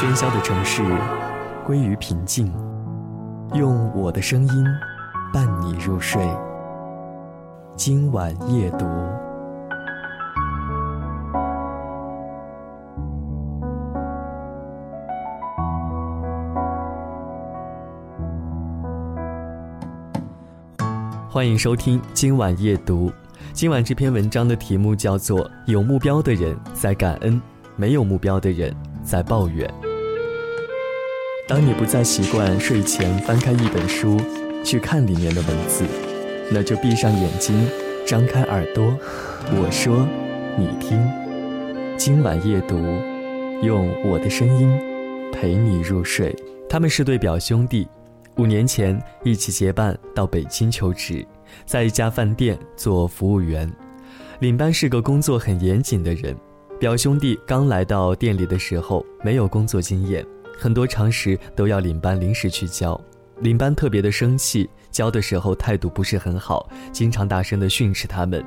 喧嚣的城市归于平静，用我的声音伴你入睡。今晚夜读，欢迎收听今晚夜读。今晚这篇文章的题目叫做《有目标的人在感恩，没有目标的人在抱怨》。当你不再习惯睡前翻开一本书，去看里面的文字，那就闭上眼睛，张开耳朵，我说，你听。今晚夜读，用我的声音陪你入睡。他们是对表兄弟，五年前一起结伴到北京求职。在一家饭店做服务员，领班是个工作很严谨的人。表兄弟刚来到店里的时候没有工作经验，很多常识都要领班临时去教。领班特别的生气，教的时候态度不是很好，经常大声的训斥他们。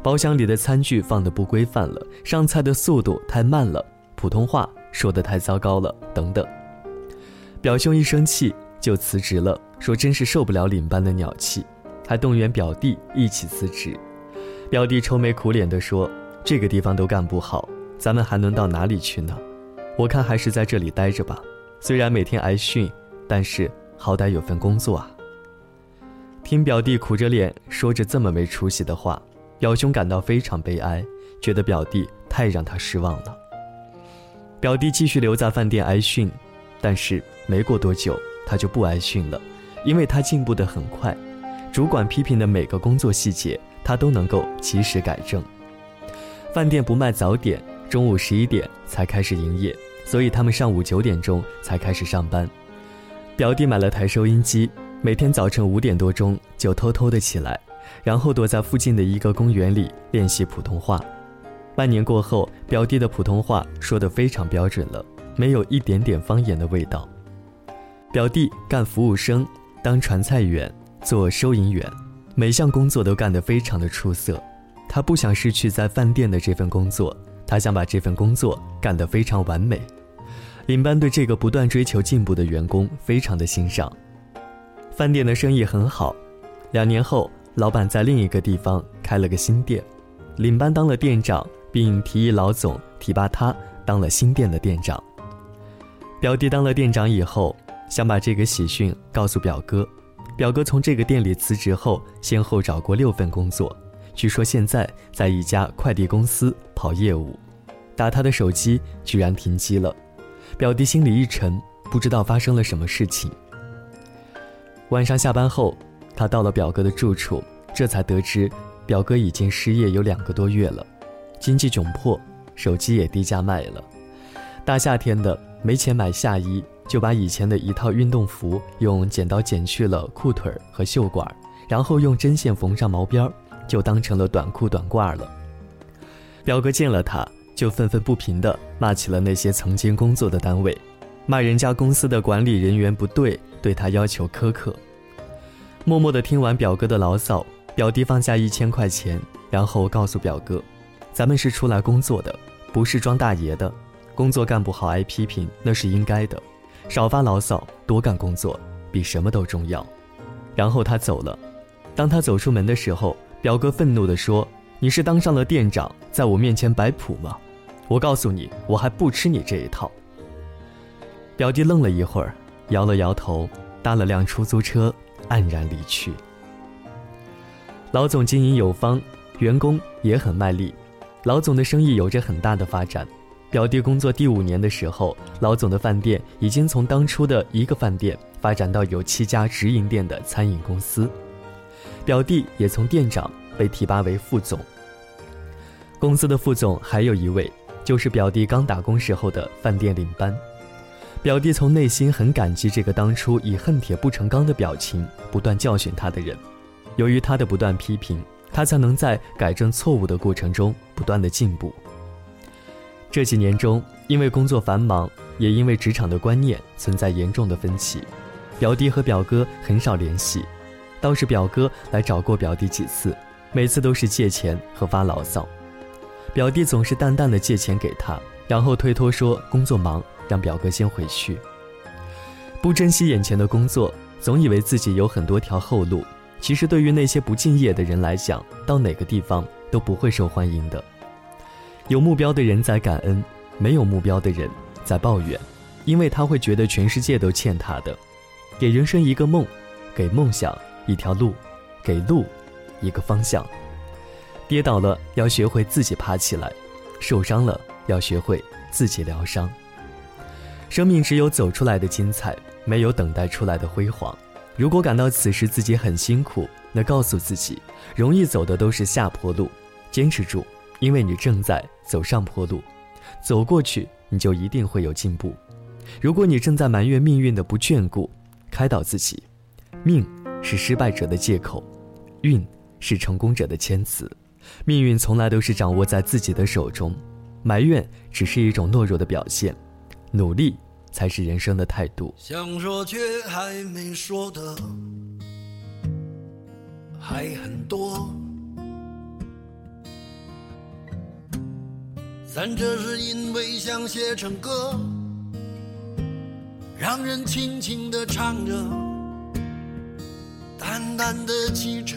包厢里的餐具放的不规范了，上菜的速度太慢了，普通话说的太糟糕了，等等。表兄一生气就辞职了，说真是受不了领班的鸟气。还动员表弟一起辞职，表弟愁眉苦脸地说：“这个地方都干不好，咱们还能到哪里去呢？我看还是在这里待着吧。虽然每天挨训，但是好歹有份工作啊。”听表弟苦着脸说着这么没出息的话，表兄感到非常悲哀，觉得表弟太让他失望了。表弟继续留在饭店挨训，但是没过多久他就不挨训了，因为他进步得很快。主管批评的每个工作细节，他都能够及时改正。饭店不卖早点，中午十一点才开始营业，所以他们上午九点钟才开始上班。表弟买了台收音机，每天早晨五点多钟就偷偷的起来，然后躲在附近的一个公园里练习普通话。半年过后，表弟的普通话说得非常标准了，没有一点点方言的味道。表弟干服务生，当传菜员。做收银员，每项工作都干得非常的出色。他不想失去在饭店的这份工作，他想把这份工作干得非常完美。领班对这个不断追求进步的员工非常的欣赏。饭店的生意很好，两年后，老板在另一个地方开了个新店，领班当了店长，并提议老总提拔他当了新店的店长。表弟当了店长以后，想把这个喜讯告诉表哥。表哥从这个店里辞职后，先后找过六份工作，据说现在在一家快递公司跑业务。打他的手机居然停机了，表弟心里一沉，不知道发生了什么事情。晚上下班后，他到了表哥的住处，这才得知表哥已经失业有两个多月了，经济窘迫，手机也低价卖了。大夏天的，没钱买夏衣。就把以前的一套运动服用剪刀剪去了裤腿和袖管，然后用针线缝上毛边就当成了短裤短褂了。表哥见了他，就愤愤不平地骂起了那些曾经工作的单位，骂人家公司的管理人员不对，对他要求苛刻。默默地听完表哥的牢骚，表弟放下一千块钱，然后告诉表哥：“咱们是出来工作的，不是装大爷的。工作干不好挨批评，那是应该的。”少发牢骚，多干工作，比什么都重要。然后他走了。当他走出门的时候，表哥愤怒地说：“你是当上了店长，在我面前摆谱吗？我告诉你，我还不吃你这一套。”表弟愣了一会儿，摇了摇头，搭了辆出租车，黯然离去。老总经营有方，员工也很卖力，老总的生意有着很大的发展。表弟工作第五年的时候，老总的饭店已经从当初的一个饭店发展到有七家直营店的餐饮公司。表弟也从店长被提拔为副总。公司的副总还有一位，就是表弟刚打工时候的饭店领班。表弟从内心很感激这个当初以恨铁不成钢的表情不断教训他的人。由于他的不断批评，他才能在改正错误的过程中不断的进步。这几年中，因为工作繁忙，也因为职场的观念存在严重的分歧，表弟和表哥很少联系，倒是表哥来找过表弟几次，每次都是借钱和发牢骚。表弟总是淡淡的借钱给他，然后推脱说工作忙，让表哥先回去。不珍惜眼前的工作，总以为自己有很多条后路。其实，对于那些不敬业的人来讲，到哪个地方都不会受欢迎的。有目标的人在感恩，没有目标的人在抱怨，因为他会觉得全世界都欠他的。给人生一个梦，给梦想一条路，给路一个方向。跌倒了要学会自己爬起来，受伤了要学会自己疗伤。生命只有走出来的精彩，没有等待出来的辉煌。如果感到此时自己很辛苦，那告诉自己，容易走的都是下坡路，坚持住，因为你正在走上坡路，走过去你就一定会有进步。如果你正在埋怨命运的不眷顾，开导自己，命是失败者的借口，运是成功者的谦词。命运从来都是掌握在自己的手中，埋怨只是一种懦弱的表现，努力才是人生的态度。想说却还没说的还很多，咱这是因为想写成歌，让人轻轻地唱着，淡淡的记着。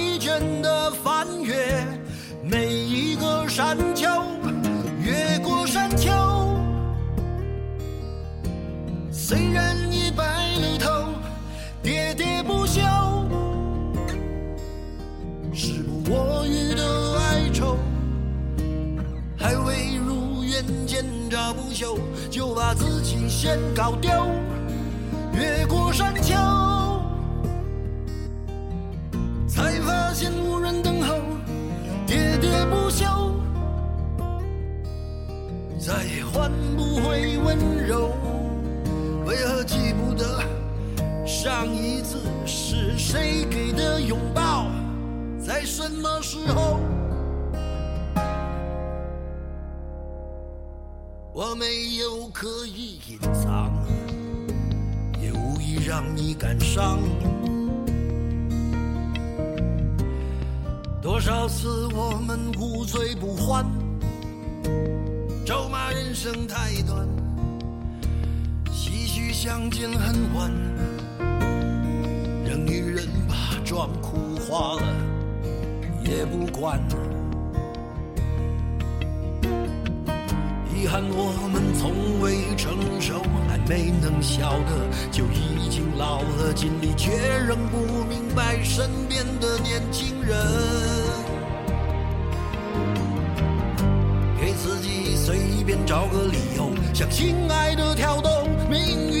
倦的。翻越每一个山丘，越过山丘。虽然已白了头，喋喋不休，时不我予的哀愁，还未如愿见着不朽，就把自己先搞丢。越过山再也换不回温柔。为何记不得上一次是谁给的拥抱，在什么时候？我没有刻意隐藏，也无意让你感伤。多少次我们无醉不欢，人生太短，唏嘘相见恨晚，任女人把妆哭花了也不管。遗憾我们从未成熟，还没能晓得，就已经老了，尽力却仍不明白身边的年轻人。找个理由，向心爱的跳动，命运